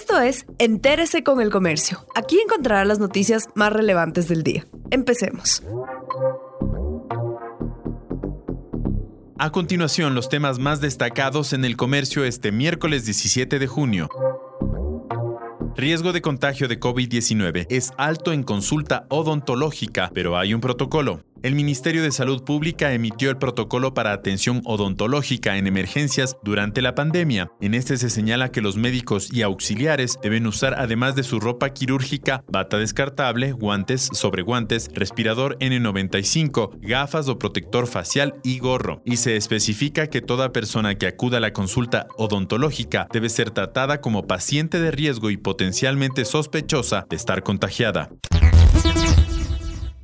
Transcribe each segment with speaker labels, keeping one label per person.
Speaker 1: Esto es Entérese con el Comercio. Aquí encontrará las noticias más relevantes del día. Empecemos.
Speaker 2: A continuación, los temas más destacados en el comercio este miércoles 17 de junio. Riesgo de contagio de COVID-19 es alto en consulta odontológica, pero hay un protocolo. El Ministerio de Salud Pública emitió el protocolo para atención odontológica en emergencias durante la pandemia. En este se señala que los médicos y auxiliares deben usar además de su ropa quirúrgica, bata descartable, guantes sobre guantes, respirador N95, gafas o protector facial y gorro. Y se especifica que toda persona que acuda a la consulta odontológica debe ser tratada como paciente de riesgo y potencialmente sospechosa de estar contagiada.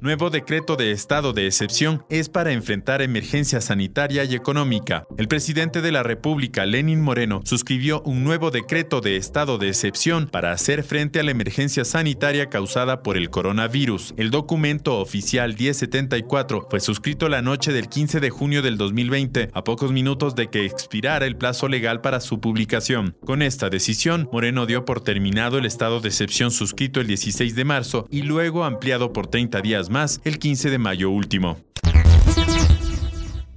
Speaker 2: Nuevo decreto de estado de excepción es para enfrentar emergencia sanitaria y económica. El presidente de la República, Lenin Moreno, suscribió un nuevo decreto de estado de excepción para hacer frente a la emergencia sanitaria causada por el coronavirus. El documento oficial 1074 fue suscrito la noche del 15 de junio del 2020, a pocos minutos de que expirara el plazo legal para su publicación. Con esta decisión, Moreno dio por terminado el estado de excepción suscrito el 16 de marzo y luego ampliado por 30 días más el 15 de mayo último.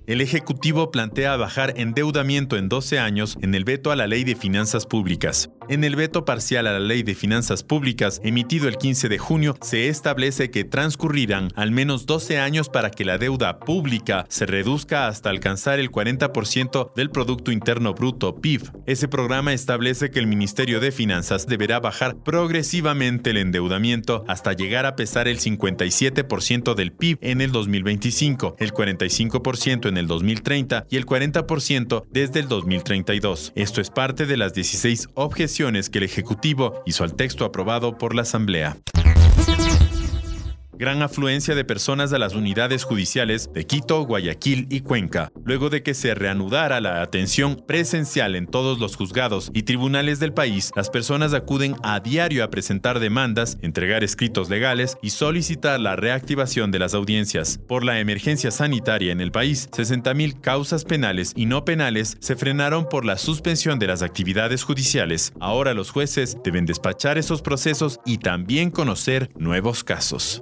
Speaker 2: El Ejecutivo plantea bajar endeudamiento en 12 años en el veto a la Ley de Finanzas Públicas. En el veto parcial a la Ley de Finanzas Públicas, emitido el 15 de junio, se establece que transcurrirán al menos 12 años para que la deuda pública se reduzca hasta alcanzar el 40% del Producto Interno Bruto PIB. Ese programa establece que el Ministerio de Finanzas deberá bajar progresivamente el endeudamiento hasta llegar a pesar el 57% del PIB en el 2025, el 45% en el 2030 y el 40% desde el 2032. Esto es parte de las 16 objeciones que el Ejecutivo hizo al texto aprobado por la Asamblea gran afluencia de personas a las unidades judiciales de Quito, Guayaquil y Cuenca, luego de que se reanudara la atención presencial en todos los juzgados y tribunales del país, las personas acuden a diario a presentar demandas, entregar escritos legales y solicitar la reactivación de las audiencias. Por la emergencia sanitaria en el país, 60.000 causas penales y no penales se frenaron por la suspensión de las actividades judiciales. Ahora los jueces deben despachar esos procesos y también conocer nuevos casos.